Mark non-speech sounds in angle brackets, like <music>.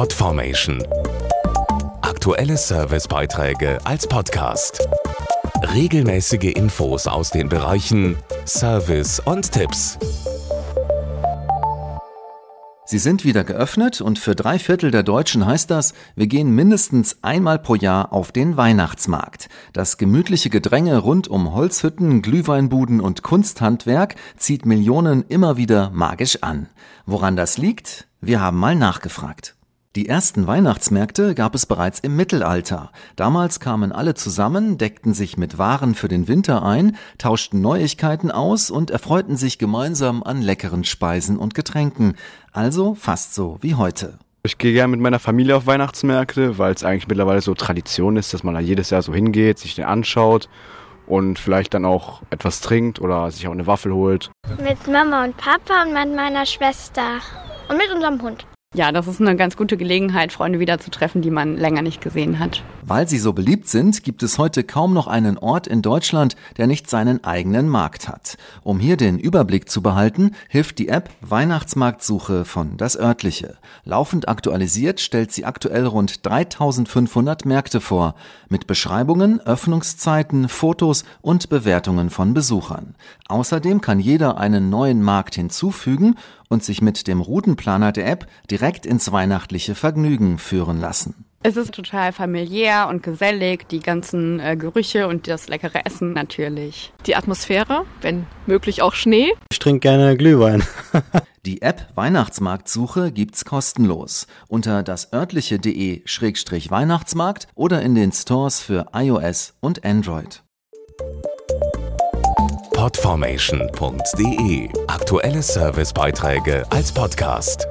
Podformation. Aktuelle Servicebeiträge als Podcast. Regelmäßige Infos aus den Bereichen Service und Tipps. Sie sind wieder geöffnet und für drei Viertel der Deutschen heißt das, wir gehen mindestens einmal pro Jahr auf den Weihnachtsmarkt. Das gemütliche Gedränge rund um Holzhütten, Glühweinbuden und Kunsthandwerk zieht Millionen immer wieder magisch an. Woran das liegt? Wir haben mal nachgefragt. Die ersten Weihnachtsmärkte gab es bereits im Mittelalter. Damals kamen alle zusammen, deckten sich mit Waren für den Winter ein, tauschten Neuigkeiten aus und erfreuten sich gemeinsam an leckeren Speisen und Getränken. Also fast so wie heute. Ich gehe gerne mit meiner Familie auf Weihnachtsmärkte, weil es eigentlich mittlerweile so Tradition ist, dass man da jedes Jahr so hingeht, sich den anschaut und vielleicht dann auch etwas trinkt oder sich auch eine Waffel holt. Mit Mama und Papa und mit meiner Schwester und mit unserem Hund. Ja, das ist eine ganz gute Gelegenheit, Freunde wiederzutreffen, die man länger nicht gesehen hat. Weil sie so beliebt sind, gibt es heute kaum noch einen Ort in Deutschland, der nicht seinen eigenen Markt hat. Um hier den Überblick zu behalten, hilft die App Weihnachtsmarktsuche von Das Örtliche. Laufend aktualisiert stellt sie aktuell rund 3500 Märkte vor, mit Beschreibungen, Öffnungszeiten, Fotos und Bewertungen von Besuchern. Außerdem kann jeder einen neuen Markt hinzufügen und sich mit dem Routenplaner der App direkt ins weihnachtliche Vergnügen führen lassen. Es ist total familiär und gesellig, die ganzen äh, Gerüche und das leckere Essen natürlich. Die Atmosphäre, wenn möglich auch Schnee. Ich trinke gerne Glühwein. <laughs> die App Weihnachtsmarktsuche gibt's kostenlos unter das örtliche.de-weihnachtsmarkt oder in den Stores für iOS und Android. Podformation.de Aktuelle Servicebeiträge als Podcast.